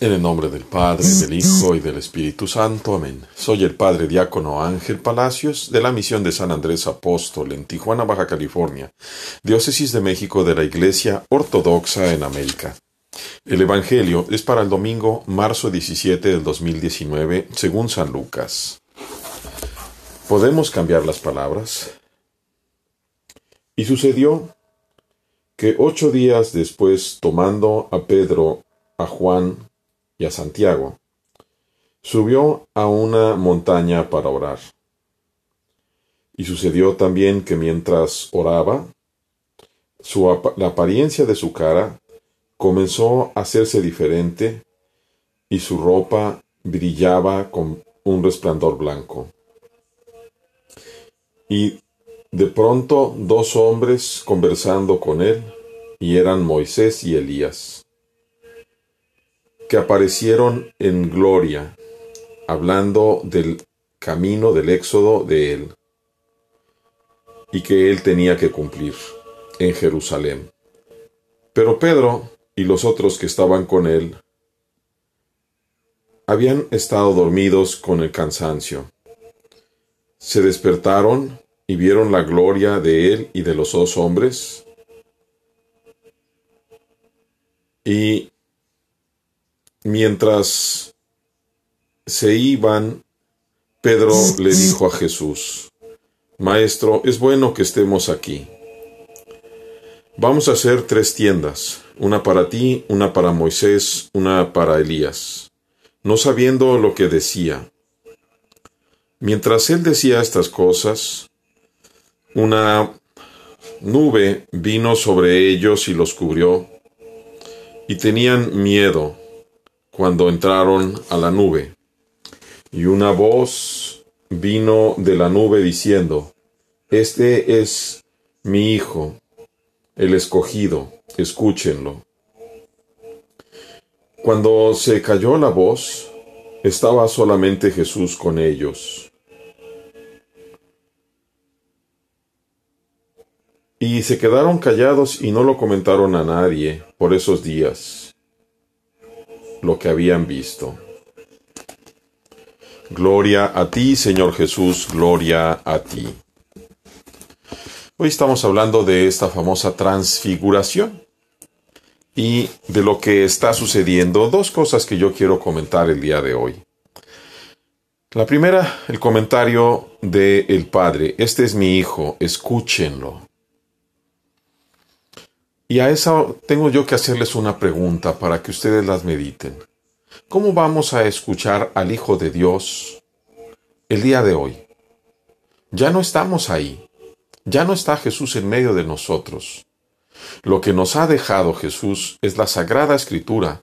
En el nombre del Padre, del Hijo y del Espíritu Santo. Amén. Soy el Padre Diácono Ángel Palacios de la misión de San Andrés Apóstol en Tijuana, Baja California, Diócesis de México de la Iglesia Ortodoxa en América. El Evangelio es para el domingo, marzo 17 del 2019, según San Lucas. ¿Podemos cambiar las palabras? Y sucedió que ocho días después, tomando a Pedro, a Juan y a Santiago, subió a una montaña para orar. Y sucedió también que mientras oraba, la apariencia de su cara comenzó a hacerse diferente y su ropa brillaba con un resplandor blanco. Y de pronto dos hombres conversando con él, y eran Moisés y Elías que aparecieron en gloria, hablando del camino del éxodo de él, y que él tenía que cumplir en Jerusalén. Pero Pedro y los otros que estaban con él habían estado dormidos con el cansancio. Se despertaron y vieron la gloria de él y de los dos hombres, y Mientras se iban, Pedro le dijo a Jesús, Maestro, es bueno que estemos aquí. Vamos a hacer tres tiendas, una para ti, una para Moisés, una para Elías, no sabiendo lo que decía. Mientras él decía estas cosas, una nube vino sobre ellos y los cubrió, y tenían miedo cuando entraron a la nube. Y una voz vino de la nube diciendo, Este es mi Hijo, el escogido, escúchenlo. Cuando se cayó la voz, estaba solamente Jesús con ellos. Y se quedaron callados y no lo comentaron a nadie por esos días lo que habían visto. Gloria a ti, Señor Jesús, gloria a ti. Hoy estamos hablando de esta famosa transfiguración y de lo que está sucediendo. Dos cosas que yo quiero comentar el día de hoy. La primera, el comentario de el Padre. Este es mi Hijo, escúchenlo. Y a eso tengo yo que hacerles una pregunta para que ustedes las mediten. ¿Cómo vamos a escuchar al Hijo de Dios el día de hoy? Ya no estamos ahí. Ya no está Jesús en medio de nosotros. Lo que nos ha dejado Jesús es la Sagrada Escritura.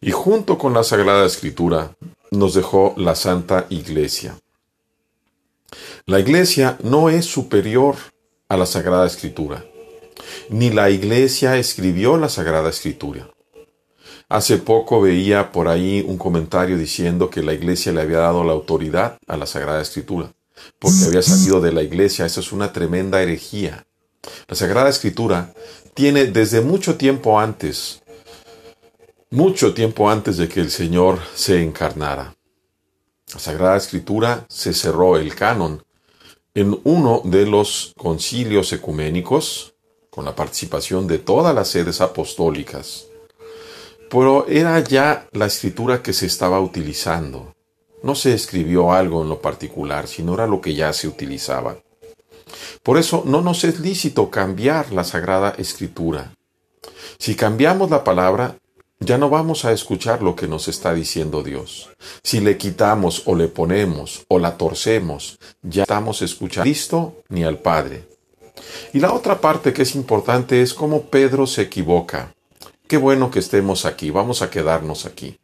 Y junto con la Sagrada Escritura nos dejó la Santa Iglesia. La Iglesia no es superior a la Sagrada Escritura ni la Iglesia escribió la Sagrada Escritura. Hace poco veía por ahí un comentario diciendo que la Iglesia le había dado la autoridad a la Sagrada Escritura, porque había salido de la Iglesia. Eso es una tremenda herejía. La Sagrada Escritura tiene desde mucho tiempo antes, mucho tiempo antes de que el Señor se encarnara. La Sagrada Escritura se cerró el canon en uno de los concilios ecuménicos con la participación de todas las sedes apostólicas. Pero era ya la escritura que se estaba utilizando. No se escribió algo en lo particular, sino era lo que ya se utilizaba. Por eso no nos es lícito cambiar la sagrada escritura. Si cambiamos la palabra, ya no vamos a escuchar lo que nos está diciendo Dios. Si le quitamos o le ponemos o la torcemos, ya estamos escuchando a Cristo ni al Padre. Y la otra parte que es importante es cómo Pedro se equivoca. Qué bueno que estemos aquí, vamos a quedarnos aquí.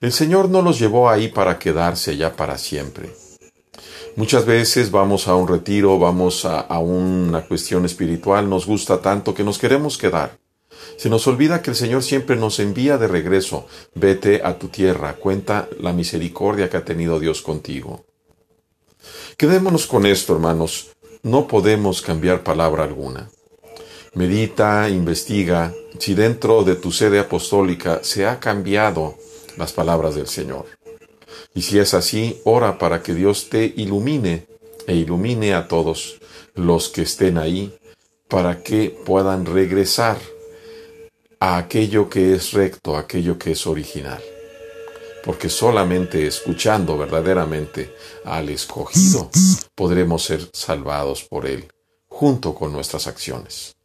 El Señor no los llevó ahí para quedarse ya para siempre. Muchas veces vamos a un retiro, vamos a, a, una cuestión espiritual, nos gusta tanto que nos queremos quedar. Se nos olvida que el Señor siempre nos envía de regreso. Vete a tu tierra, cuenta la misericordia que ha tenido Dios contigo. Quedémonos con esto, hermanos no podemos cambiar palabra alguna. Medita, investiga si dentro de tu sede apostólica se ha cambiado las palabras del Señor. Y si es así, ora para que Dios te ilumine e ilumine a todos los que estén ahí para que puedan regresar a aquello que es recto, aquello que es original. Porque solamente escuchando verdaderamente al escogido podremos ser salvados por Él, junto con nuestras acciones.